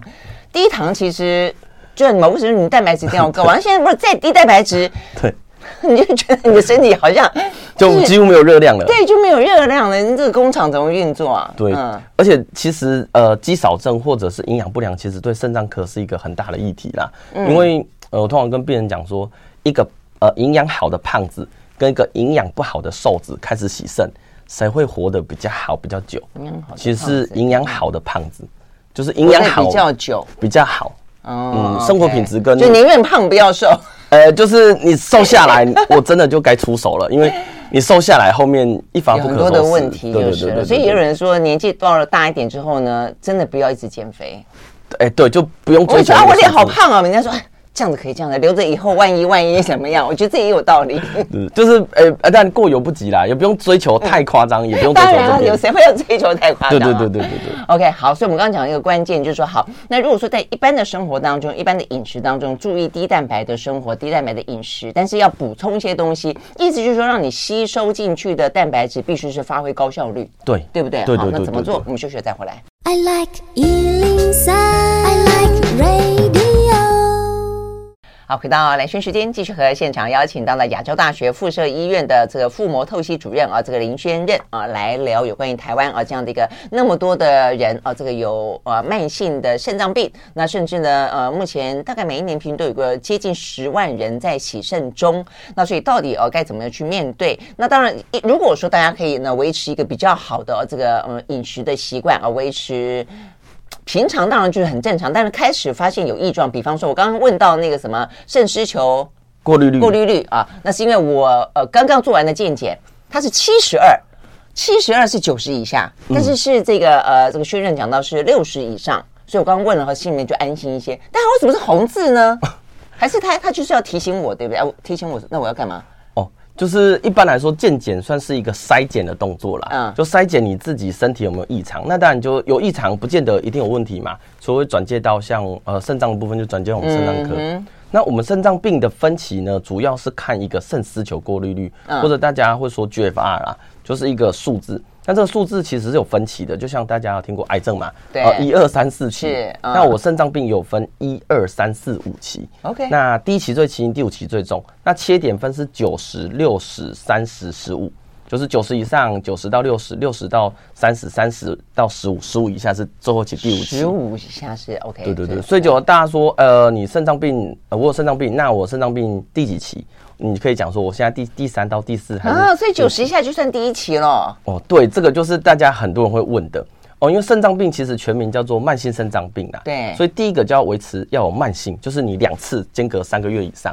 Speaker 2: 低糖其实就某个时候你蛋白质一定要够，完了现在不是再低蛋白质，
Speaker 3: 对。
Speaker 2: 你就觉得你的身体好像
Speaker 3: 就几乎没有热量了，
Speaker 2: 对，就没有热量了。你这个工厂怎么运作啊？
Speaker 3: 对，而且其实呃，肌少症或者是营养不良，其实对肾脏科是一个很大的议题啦。因为呃，我通常跟病人讲说，一个呃营养好的胖子跟一个营养不好的瘦子开始洗肾，谁会活得比较好比较久？其实是营养好的胖子，就是营养好
Speaker 2: 比较久
Speaker 3: 比较好。嗯，生活品质跟
Speaker 2: 就宁愿胖不要瘦。
Speaker 3: 呃，就是你瘦下来，我真的就该出手了，因为你瘦下来后面一发不可收拾，
Speaker 2: 很多的问题就是了。所以也有人说，年纪到了大一点之后呢，真的不要一直减肥。
Speaker 3: 哎，对，就不用追求。
Speaker 2: 我觉得我脸好胖啊，人家说。这样子可以这样子留着以后万一万一怎么样？我觉得这也有道理。
Speaker 3: 就是呃，但过犹不及啦，也不用追求太夸张，嗯、也不用追求。当然，
Speaker 2: 有谁会要追求太夸张？
Speaker 3: 对对对对对对。
Speaker 2: OK，好，所以我们刚刚讲一个关键，就是说，好，那如果说在一般的生活当中，一般的饮食当中，注意低蛋白的生活，低蛋白的饮食，但是要补充一些东西，意思就是说，让你吸收进去的蛋白质必须是发挥高效率，
Speaker 3: 对
Speaker 2: 对不对？
Speaker 3: 对对对，对。
Speaker 2: 好，那怎么做？我们休息再回来。
Speaker 4: I like 103, I like radio
Speaker 2: 好，回到兰萱时间，继续和现场邀请到了亚洲大学附设医院的这个腹膜透析主任啊，这个林轩任啊，来聊有关于台湾啊这样的一个那么多的人啊，这个有呃慢性的肾脏病，那甚至呢呃目前大概每一年平均都有个接近十万人在洗肾中，那所以到底呃该怎么样去面对？那当然，如果说大家可以呢维持一个比较好的这个呃饮食的习惯啊，维持。平常当然就是很正常，但是开始发现有异状，比方说我刚刚问到那个什么肾丝球
Speaker 3: 过滤率
Speaker 2: 过滤率啊，那是因为我呃刚刚做完的健检，它是七十二，七十二是九十以下，但是是这个呃这个确认讲到是六十以上，所以我刚刚问了和心里面就安心一些。但它为什么是红字呢？还是他他就是要提醒我，对不对？提醒我，那我要干嘛？
Speaker 3: 就是一般来说，健检算是一个筛检的动作啦。嗯，就筛检你自己身体有没有异常。那当然就有异常，不见得一定有问题嘛。所以转介到像呃肾脏的部分，就转介我们肾脏科。嗯、那我们肾脏病的分期呢，主要是看一个肾丝球过滤率，嗯、或者大家会说 GFR 啦，就是一个数字。但这个数字其实是有分歧的，就像大家有听过癌症嘛，
Speaker 2: 对，
Speaker 3: 一二三四期。那我肾脏病有分一二三四五期。
Speaker 2: OK，
Speaker 3: 那第一期最轻，第五期最重。那切点分是九十六十三十十五，就是九十以上，九十到六十，六十到三十，三十到十五，十五以下是最后期第五期。
Speaker 2: 十五以下是 OK。
Speaker 3: 对对对，所以就大家说，呃，你肾脏病，呃，我有肾脏病，那我肾脏病第几期？你可以讲说，我现在第第三到第四还是
Speaker 2: 啊，所以九十以下就算第一期了。
Speaker 3: 哦，对，这个就是大家很多人会问的。哦，因为肾脏病其实全名叫做慢性肾脏病啦。
Speaker 2: 对，
Speaker 3: 所以第一个就要维持要有慢性，就是你两次间隔三个月以上，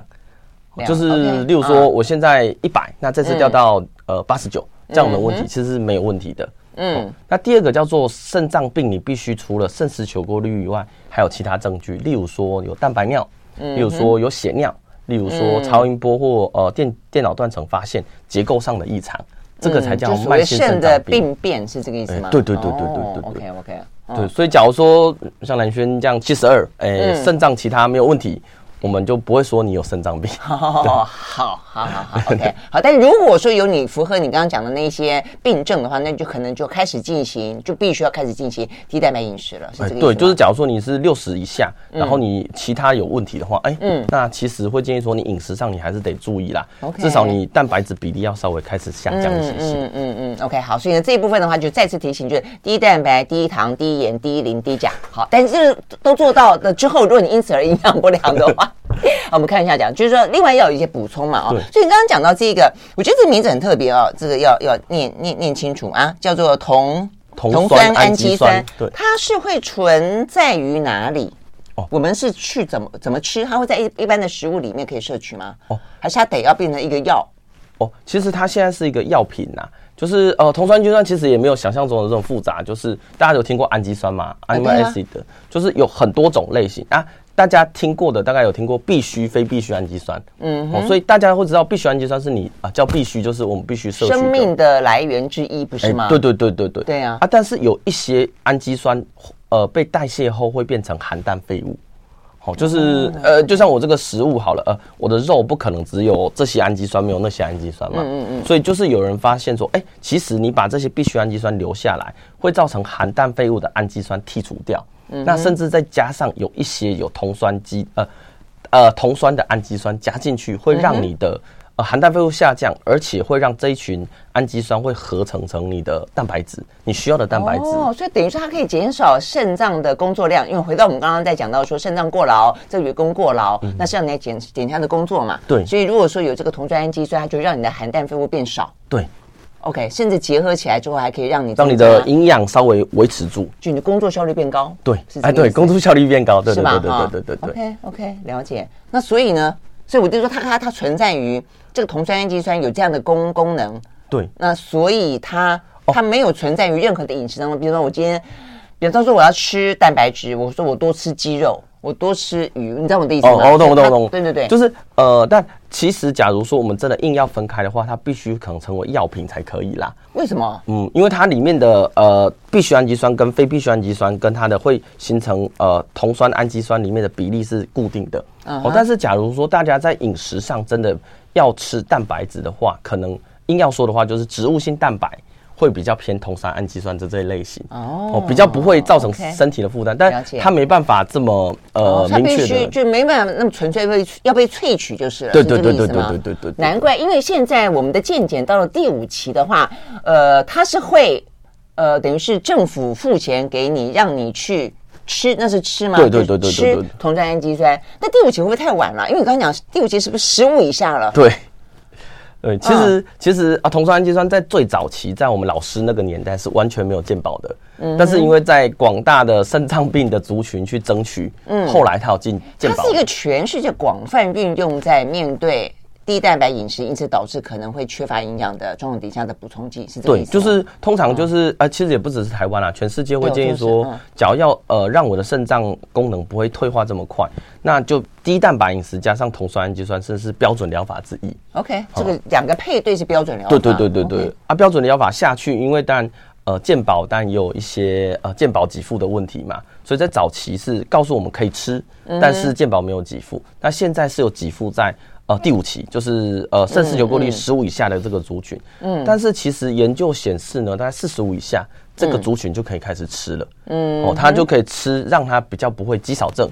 Speaker 3: 就是例如说我现在一百，那这次掉到呃八十九，这样的问题其实是没有问题的。嗯，那第二个叫做肾脏病，你必须除了肾丝球过滤以外，还有其他证据，例如说有蛋白尿，例如说有血尿。例如说超音波或呃电电脑断层发现结构上的异常，这个才叫慢性肾脏病。
Speaker 2: 病变是这个意思吗？
Speaker 3: 对对对对对对。
Speaker 2: OK OK。
Speaker 3: 对，所以假如说像蓝轩这样七十二，哎，肾脏其他没有问题。我们就不会说你有肾脏病。
Speaker 2: 好，好，好，好，好，好，OK，好。但如果说有你符合你刚刚讲的那些病症的话，那就可能就开始进行，就必须要开始进行低蛋白饮食了？
Speaker 3: 对，就是假如说你是六十以下，然后你其他有问题的话，哎，嗯，那其实会建议说你饮食上你还是得注意啦。至少你蛋白质比例要稍微开始下降一些。
Speaker 2: 嗯嗯嗯。OK，好。所以呢，这一部分的话，就再次提醒，就是低蛋白、低糖、低盐、低磷、低钾。好，但是都做到了之后，如果你因此而营养不良的话。好，我们看一下讲，就是说，另外要有一些补充嘛，啊、哦，所以你刚刚讲到这个，我觉得这个名字很特别哦，这个要要念念念清楚啊，叫做酮
Speaker 3: 酮酸氨基酸，对，
Speaker 2: 它是会存在于哪里？哦，我们是去怎么怎么吃？它会在一一般的食物里面可以摄取吗？哦，还是它得要变成一个药？
Speaker 3: 哦，其实它现在是一个药品呐、啊，就是呃，酮酸氨基酸其实也没有想象中的这种复杂，就是大家有听过氨基酸吗？amino acid，就是有很多种类型啊。大家听过的大概有听过必需、非必需氨基酸，嗯，哦，所以大家会知道必需氨基酸是你啊叫必须，就是我们必须摄取
Speaker 2: 生命的来源之一，不是吗？
Speaker 3: 对对对对对，
Speaker 2: 对啊。
Speaker 3: 啊！但是有一些氨基酸，呃，被代谢后会变成含氮废物，好，就是呃，就像我这个食物好了，呃，我的肉不可能只有这些氨基酸，没有那些氨基酸嘛，嗯嗯，所以就是有人发现说，哎，其实你把这些必需氨基酸留下来，会造成含氮废物的氨基酸剔除掉。嗯、那甚至再加上有一些有酮酸基呃呃酮酸的氨基酸加进去，会让你的呃含氮废物下降，而且会让这一群氨基酸会合成成你的蛋白质，你需要的蛋白质。
Speaker 2: 哦，所以等于说它可以减少肾脏的工作量，因为回到我们刚刚在讲到说肾脏过劳，这个员工过劳，嗯、那是让你来减减它的工作嘛。
Speaker 3: 对。
Speaker 2: 所以如果说有这个酮酸氨基酸，它就让你的含氮废物变少。
Speaker 3: 对。
Speaker 2: OK，甚至结合起来之后，还可以让你
Speaker 3: 让你的营养稍微维持住，
Speaker 2: 就你的工作效率变高。
Speaker 3: 对，哎，对，工作效率变高，对对对对对对对, OK
Speaker 2: OK，了解。那所以呢，所以我就说它它它存在于这个酮酸氨基酸有这样的功功能。
Speaker 3: 对。
Speaker 2: 那所以它它没有存在于任何的饮食当中，比如说我今天，比方说我要吃蛋白质，我说我多吃鸡肉。我多吃鱼，你知道我的意思吗？哦，
Speaker 3: 我懂，我懂，我懂。
Speaker 2: 对对对，
Speaker 3: 就是呃，但其实假如说我们真的硬要分开的话，它必须可能成为药品才可以啦。
Speaker 2: 为什么？
Speaker 3: 嗯，因为它里面的呃必需氨基酸跟非必需氨基酸跟它的会形成呃酮酸氨基酸里面的比例是固定的。Uh huh. 哦，但是假如说大家在饮食上真的要吃蛋白质的话，可能硬要说的话就是植物性蛋白。会比较偏酮酸氨基酸的这一类型哦，比较不会造成身体的负担，但它没办法这么呃明确的，
Speaker 2: 就没办法那么纯粹被要被萃取就是了，
Speaker 3: 对对对对对对对对。
Speaker 2: 难怪，因为现在我们的健检到了第五期的话，呃，它是会呃等于是政府付钱给你，让你去吃，那是吃吗？
Speaker 3: 对对对对对，吃
Speaker 2: 酮酸氨基酸。那第五期会不会太晚了？因为你刚刚讲第五期是不是十五以下了？
Speaker 3: 对。对，其实、嗯、其实啊，酮酸氨基酸在最早期，在我们老师那个年代是完全没有健保的。嗯，但是因为在广大的肾脏病的族群去争取，嗯，后来它有进健保。
Speaker 2: 它是一个全世界广泛运用在面对。低蛋白饮食，因此导致可能会缺乏营养的状况底下的补充剂是这个意思。
Speaker 3: 对，就是通常就是呃，其实也不只是台湾啦，全世界会建议说，假如要呃让我的肾脏功能不会退化这么快，那就低蛋白饮食加上酮酸氨基酸，这是标准疗法之一。
Speaker 2: OK，这个两个配对是标准疗法。
Speaker 3: 对对对对对啊，标准疗法下去，因为当然呃健保但也有一些呃健保给付的问题嘛，所以在早期是告诉我们可以吃，但是健保没有给付。那现在是有给付在。呃，第五期就是呃，肾丝球过滤十五以下的这个族群，嗯，但是其实研究显示呢，大概四十五以下这个族群就可以开始吃了，嗯，哦，它就可以吃，让它比较不会肌少症，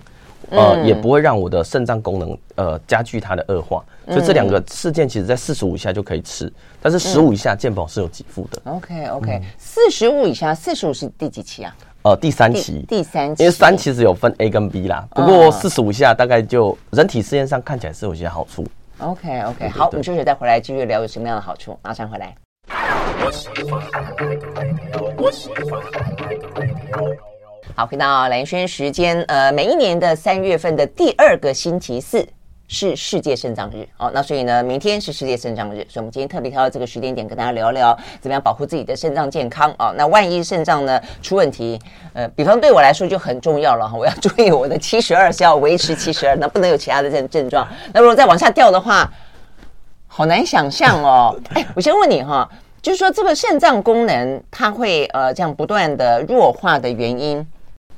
Speaker 3: 呃，也不会让我的肾脏功能呃加剧它的恶化，所以这两个事件其实在四十五以下就可以吃，但是十五以下健保是有给付的。
Speaker 2: OK OK，四十五以下，四十五是第几期啊？
Speaker 3: 呃，第三期，
Speaker 2: 第三期，
Speaker 3: 因为三其实有分 A 跟 B 啦，不过四十五下大概就人体试验上看起来是有些好处。
Speaker 2: OK OK，好，我们休息再回来继续聊有什么样的好处，马上回来。好，回到蓝轩时间，呃，每一年的三月份的第二个星期四。是世界肾脏日哦，那所以呢，明天是世界肾脏日，所以我们今天特别挑到这个时间点跟大家聊聊，怎么样保护自己的肾脏健康哦。那万一肾脏呢出问题，呃，比方对我来说就很重要了哈，我要注意我的七十二是要维持七十二，那不能有其他的症症状。那如果再往下掉的话，好难想象哦。哎，我先问你哈，就是说这个肾脏功能它会呃这样不断的弱化的原因。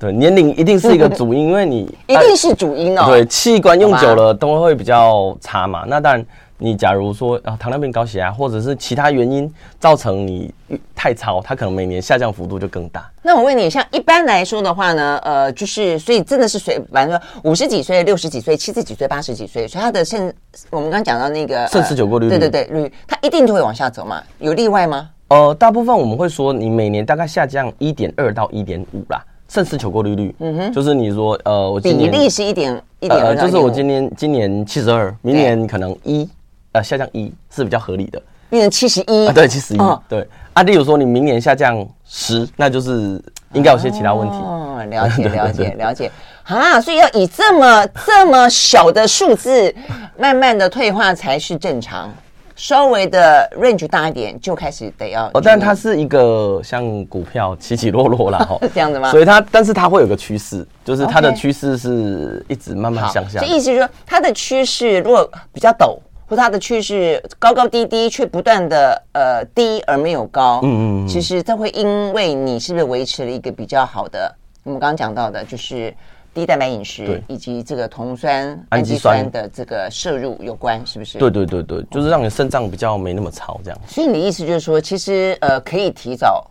Speaker 3: 对，年龄一定是一个主因，因为你
Speaker 2: 一定是主因哦。
Speaker 3: 对，器官用久了都会比较差嘛。那当然，你假如说啊，糖尿病、高血压，或者是其他原因造成你太超，它可能每年下降幅度就更大。
Speaker 2: 那我问你，像一般来说的话呢，呃，就是所以真的是随，反正说五十几岁、六十几岁、七十几岁、八十几岁，所以他的肾，我们刚刚讲到那个
Speaker 3: 肾十九过滤率，
Speaker 2: 对对对，率，它一定就会往下走嘛？有例外吗？
Speaker 3: 呃，大部分我们会说，你每年大概下降一点二到一点五啦。肾丝球过滤率，嗯哼，就是你说，呃，我今年
Speaker 2: 比例是一点一点，
Speaker 3: 就是我今年今年七十二，明年可能一，呃，下降一是比较合理的。
Speaker 2: 变成七十一，
Speaker 3: 对，七十一，对啊。例如说你明年下降十，那就是应该有些其他问题。
Speaker 2: 哦，了解，了解，了解。啊，所以要以这么这么小的数字，慢慢的退化才是正常。稍微的 range 大一点，就开始得要。
Speaker 3: 哦，但它是一个像股票起起落落啦。哈，
Speaker 2: 这样子吗？
Speaker 3: 所以它，但是它会有个趋势，就是它的趋势是一直慢慢向下。
Speaker 2: 这意思是说，它的趋势如果比较陡，或它的趋势高高低低，却不断的呃低而没有高，嗯，嗯嗯，其实它会因为你是不是维持了一个比较好的，我们刚刚讲到的就是。低蛋白饮食以及这个酮酸、氨基酸的这个摄入有关，是不是？
Speaker 3: 对对对对，就是让你肾脏比较没那么潮，这样。
Speaker 2: 所以你的意思就是说，其实呃，可以提早、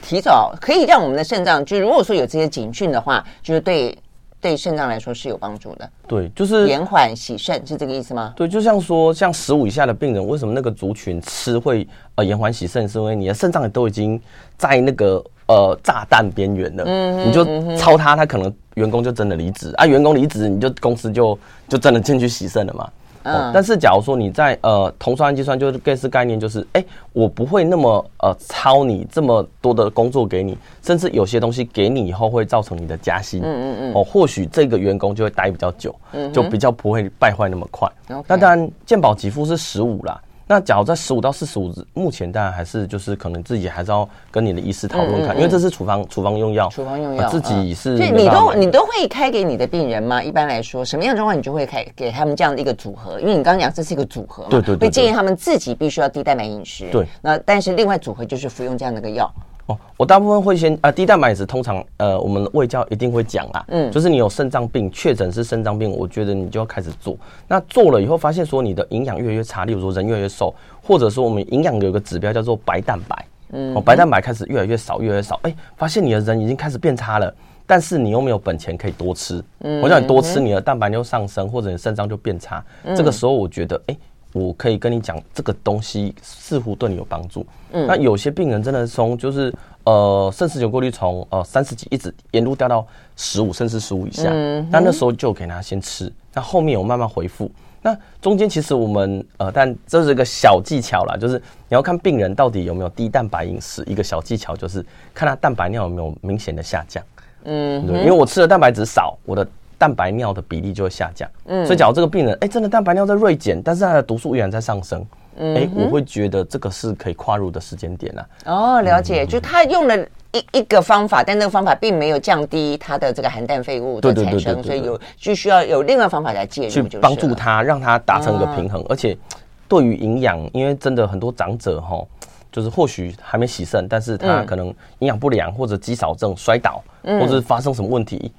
Speaker 2: 提早可以让我们的肾脏，就如果说有这些警讯的话，就是对对肾脏来说是有帮助的。
Speaker 3: 对，就是
Speaker 2: 延缓洗肾，是这个意思吗？
Speaker 3: 对，就像说，像十五以下的病人，为什么那个族群吃会呃延缓洗肾？是因为你的肾脏都已经在那个。呃，炸弹边缘的，嗯，你就超他，他可能员工就真的离职啊。员工离职，你就公司就就真的进去洗肾了嘛。嗯，但是假如说你在呃酮酸氨基酸，就是类似概念，就是哎、欸，我不会那么呃超你这么多的工作给你，甚至有些东西给你以后会造成你的加薪，嗯嗯嗯，哦，或许这个员工就会待比较久，嗯，就比较不会败坏那么快。那当然，健保给付是十五啦。那假如在十五到四十五，目前当然还是就是可能自己还是要跟你的医师讨论看，因为这是处方处方用药，处方用药自己是。
Speaker 2: 对，你都你都会开给你的病人吗？一般来说，什么样的状况你就会开给他们这样的一个组合？因为你刚刚讲这是一个组合嘛，
Speaker 3: 对对对，
Speaker 2: 会建议他们自己必须要低蛋白饮食。
Speaker 3: 对，
Speaker 2: 那但是另外组合就是服用这样的一个药。
Speaker 3: 哦，我大部分会先啊、呃，低蛋白饮食通常呃，我们胃教一定会讲啦，嗯，就是你有肾脏病，确诊是肾脏病，我觉得你就要开始做。那做了以后，发现说你的营养越来越差，例如说人越来越瘦，或者说我们营养有个指标叫做白蛋白，嗯，哦，白蛋白开始越来越少，越来越少，哎、欸，发现你的人已经开始变差了，但是你又没有本钱可以多吃，嗯，我叫你多吃，你的蛋白就上升，或者你肾脏就变差，嗯，这个时候我觉得，哎、欸。我可以跟你讲，这个东西似乎对你有帮助。嗯，那有些病人真的从就是呃肾丝球过滤从呃三十几一直沿路掉到十五甚至十五以下，嗯，那那时候就给他先吃，那后面有慢慢恢复。那中间其实我们呃，但这是一个小技巧啦，就是你要看病人到底有没有低蛋白饮食，一个小技巧就是看他蛋白尿有没有明显的下降。嗯，对，因为我吃的蛋白质少，我的。蛋白尿的比例就会下降，嗯，所以假如这个病人，哎、欸，真的蛋白尿在锐减，但是他的毒素依然在上升，嗯，哎、欸，我会觉得这个是可以跨入的时间点啊。
Speaker 2: 哦，了解，嗯、就他用了一一个方法，但那个方法并没有降低他的这个含氮废物的产生，所以有就需要有另外方法来介入，去
Speaker 3: 帮助他，让他达成一个平衡。哦、而且对于营养，因为真的很多长者哈，就是或许还没洗肾，但是他可能营养不良或者肌少症、摔倒，嗯、或者是发生什么问题。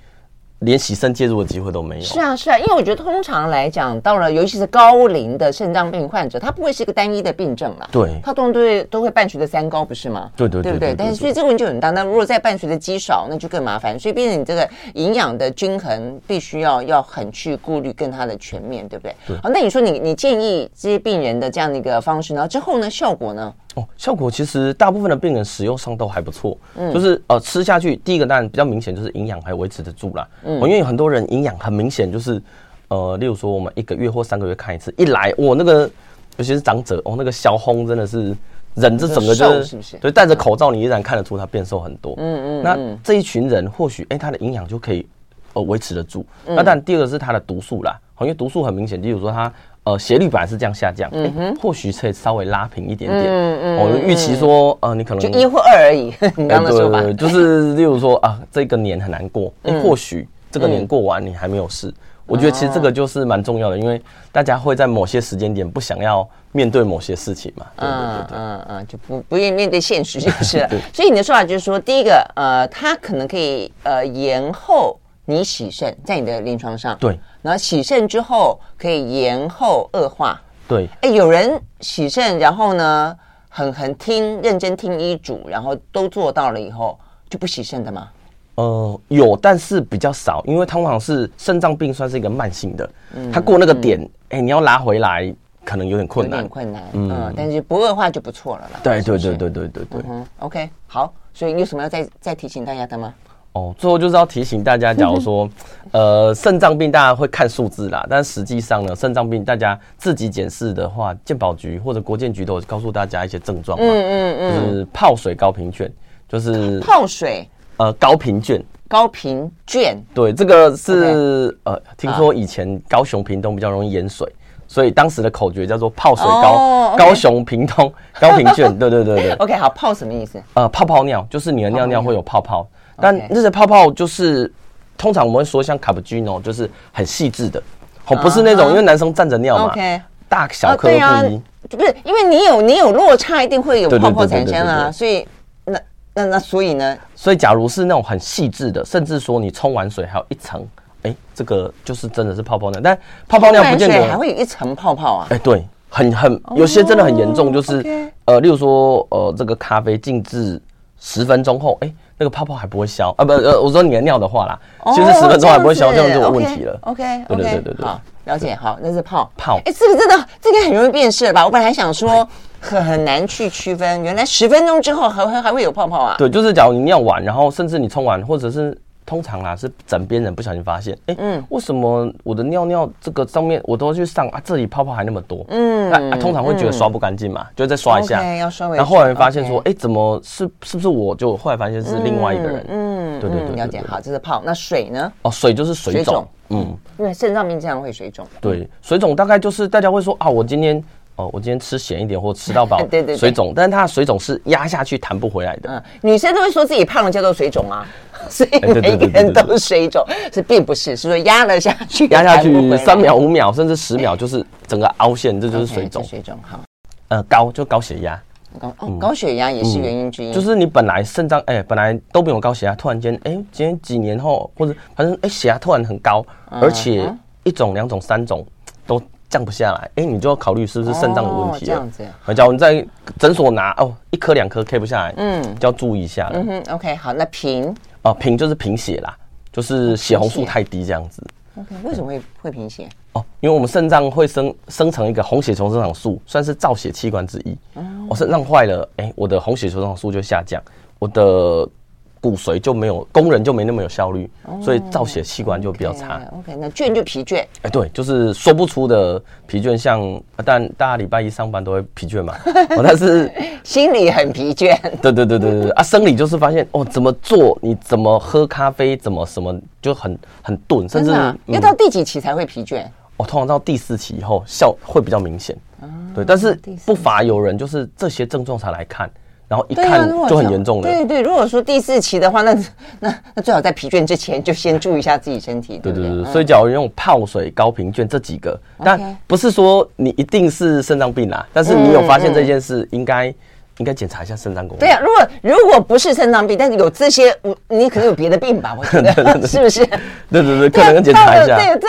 Speaker 3: 连洗肾介入的机会都没有。
Speaker 2: 是啊，是啊，因为我觉得通常来讲，到了尤其是高龄的肾脏病患者，他不会是一个单一的病症了。
Speaker 3: 对，
Speaker 2: 他通常都会都会伴随着三高，不是吗？
Speaker 3: 对对对，
Speaker 2: 对不对？但是所以这个问题就很大。那如果再伴随着肌少，那就更麻烦。所以，毕竟你这个营养的均衡，必须要要很去顾虑，跟它的全面，对不对？对。好，那你说你你建议这些病人的这样的一个方式呢？之后呢，效果呢？
Speaker 3: 哦，效果其实大部分的病人使用上都还不错，嗯，就是呃吃下去，第一个当然比较明显就是营养还维持得住啦，嗯，因为很多人营养很明显就是，呃，例如说我们一个月或三个月看一次，一来我那个尤其是长者哦，那个小红真的是人这整个就是，是不是？所以戴着口罩你依然看得出他变瘦很多，嗯嗯，那这一群人或许哎他的营养就可以呃维持得住，那但第二个是他的毒素啦，因为毒素很明显，例如说他。呃，斜率本来是这样下降，嗯哼、欸，或许可以稍微拉平一点点。嗯嗯，我预期说，呃，你可能
Speaker 2: 就一或二而已。你刚刚说法，
Speaker 3: 对，就是 例如说啊，这个年很难过，哎、欸，或许这个年过完你还没有事。嗯、我觉得其实这个就是蛮重要的，因为大家会在某些时间点不想要面对某些事情嘛。对对对对，
Speaker 2: 嗯嗯，就不不愿意面对现实就是了。对所以你的说法就是说，第一个，呃，他可能可以呃延后。你洗肾在你的临床上，
Speaker 3: 对，
Speaker 2: 然后洗肾之后可以延后恶化，
Speaker 3: 对。
Speaker 2: 哎，有人洗肾，然后呢，很很听认真听医嘱，然后都做到了以后就不洗肾的吗？
Speaker 3: 呃，有，但是比较少，因为通常是肾脏病算是一个慢性的，嗯，他过那个点，哎、嗯，你要拉回来可能有点困难，
Speaker 2: 有点困难，嗯，嗯，但是不恶化就不错了啦。
Speaker 3: 对对对对对对对，
Speaker 2: 嗯，OK，好，所以你有什么要再再提醒大家的吗？
Speaker 3: 哦，最后就是要提醒大家，假如说，呃，肾脏病大家会看数字啦，但实际上呢，肾脏病大家自己检视的话，健保局或者国健局都有告诉大家一些症状嘛，嗯嗯嗯，就是泡水高频卷，就是
Speaker 2: 泡水，
Speaker 3: 呃，高频卷，
Speaker 2: 高频卷，
Speaker 3: 对，这个是 Okay. 呃，听说以前高雄屏东比较容易淹水。所以当时的口诀叫做“泡水高、oh, okay. 高雄屏东高频卷”，对对对对。
Speaker 2: OK，好，泡什么意思？
Speaker 3: 呃，泡泡尿就是你的尿尿会有泡泡，但那些泡泡就是通常我们会说像卡布奇诺，就是很细致的，哦，不是那种因为男生站着尿嘛大小颗不一，
Speaker 2: 不是因为你有你有落差，一定会有泡泡产生啊，所以那那那所以呢？
Speaker 3: 所以假如是那种很细致的，甚至说你冲完水还有一层。哎，这个就是真的是泡泡尿，但泡泡尿不见得
Speaker 2: 还会有一层泡泡啊。
Speaker 3: 哎，对，很很有些真的很严重，就是呃，例如说呃，这个咖啡静置十分钟后，哎，那个泡泡还不会消啊？不呃，我说你的尿的话啦，其实十分钟还不会消，这样就有问题了。
Speaker 2: OK，
Speaker 3: 对对对对对，
Speaker 2: 好，了解，好，那是泡
Speaker 3: 泡。
Speaker 2: 哎，这个真的这个很容易辨识吧？我本来还想说很很难去区分，原来十分钟之后还会还会有泡泡啊？
Speaker 3: 对，就是假如你尿完，然后甚至你冲完，或者是。通常啊，是枕边人不小心发现，哎，嗯，为什么我的尿尿这个上面我都要去上啊？这里泡泡还那么多，嗯，那通常会觉得刷不干净嘛，就再刷一下，
Speaker 2: 要刷。
Speaker 3: 然后后来发现说，哎，怎么是是不是我就后来发现是另外一个人，嗯，对对对，
Speaker 2: 了解。好，这是泡，那水呢？
Speaker 3: 哦，水就是水肿，嗯，
Speaker 2: 因为肾脏病经常会水肿。
Speaker 3: 对，水肿大概就是大家会说啊，我今天。哦，我今天吃咸一点或吃到饱，对对，水肿，但是它的水肿是压下去弹不回来的。嗯，
Speaker 2: 女生都会说自己胖了叫做水肿啊，所以每个人都是水肿，是并不是，是说压了下去，
Speaker 3: 压下去三秒、五秒甚至十秒，就是整个凹陷，这就是水肿。
Speaker 2: 水肿好，
Speaker 3: 呃，高就高血压，
Speaker 2: 高哦，高血压也是原因之一。
Speaker 3: 就是你本来肾脏哎，本来都没有高血压，突然间哎，今天几年后或者反正哎血压突然很高，而且一种、两种、三种都。降不下来，哎，你就要考虑是不是肾脏的问题了。这样子，啊，假如你在诊所拿哦，一颗两颗 K 不下来，嗯，就要注意一下了。嗯
Speaker 2: 哼，OK，好，那贫
Speaker 3: 哦，贫就是贫血啦，就是血红素太低这样子。
Speaker 2: OK，为什么会会贫血？
Speaker 3: 哦，因为我们肾脏会生生成一个红血球生长素，算是造血器官之一。哦，肾脏坏了，哎，我的红血球生长素就下降，我的。骨髓就没有，工人就没那么有效率，所以造血器官就比较差。
Speaker 2: OK，那倦就疲倦。
Speaker 3: 哎，对，就是说不出的疲倦，像但大家礼拜一上班都会疲倦嘛，但是
Speaker 2: 心里很疲倦。
Speaker 3: 对对对对对啊，生理就是发现哦，怎么做，你怎么喝咖啡，怎么什么就很很钝，甚至
Speaker 2: 要到第几期才会疲倦？
Speaker 3: 哦，通常到第四期以后效会比较明显。对，但是不乏有人就是这些症状才来看。然后一看就很严重了。
Speaker 2: 对对，如果说第四期的话，那 那那最好在疲倦之前就先注意一下自己身体。对对对，
Speaker 3: 所以假如用泡水、高频倦这几个，但不是说你一定是肾脏病啦，但是你有发现这件事，应该应该检查一下肾脏功能。
Speaker 2: 对啊，如果如果不是肾脏病，但是有这些，你可能有别的病吧？我觉得是不是？
Speaker 3: 对对对，可能检查一下。
Speaker 2: 对这。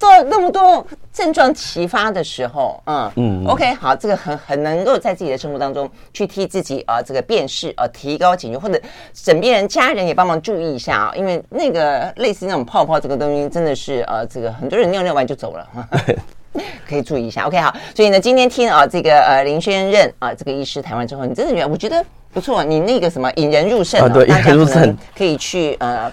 Speaker 2: 做那么多症状齐发的时候，嗯嗯，OK，好，这个很很能够在自己的生活当中去替自己啊，这个辨识啊，提高警觉，或者枕边人、家人也帮忙注意一下啊，因为那个类似那种泡泡这个东西，真的是呃，这个很多人尿尿完就走了，可以注意一下。OK，好，所以呢，今天听啊，这个呃林轩任啊，这个医师谈完之后，你真的觉得我觉得不错，你那个什么引人入胜啊，
Speaker 3: 对，引人入胜，
Speaker 2: 可以去呃。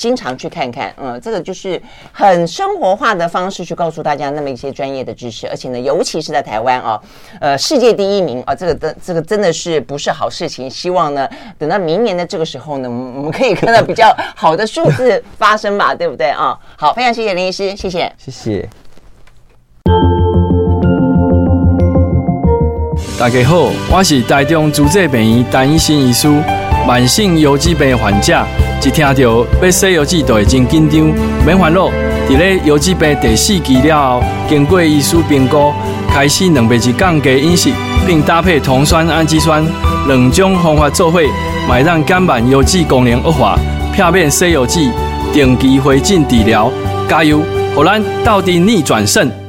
Speaker 2: 经常去看看，嗯，这个就是很生活化的方式去告诉大家那么一些专业的知识，而且呢，尤其是在台湾啊，呃，世界第一名啊，这个的这个真的是不是好事情。希望呢，等到明年的这个时候呢，我们可以看到比较好的数字发生吧，对不对啊？好，非常谢谢林医师，谢谢，
Speaker 3: 谢谢。
Speaker 5: 大家好，我是台中主治病院单医生医师，慢性腰脊病患者。一听到要洗腰子，就会真紧张，免烦恼。伫咧腰子病第四期了后，经过医师评估，开始两百日降低饮食，并搭配酮酸氨基酸两种方法做伙，买让减慢腰子功能恶化，避免洗腰子，定期回诊治疗，加油，让咱斗阵逆转胜。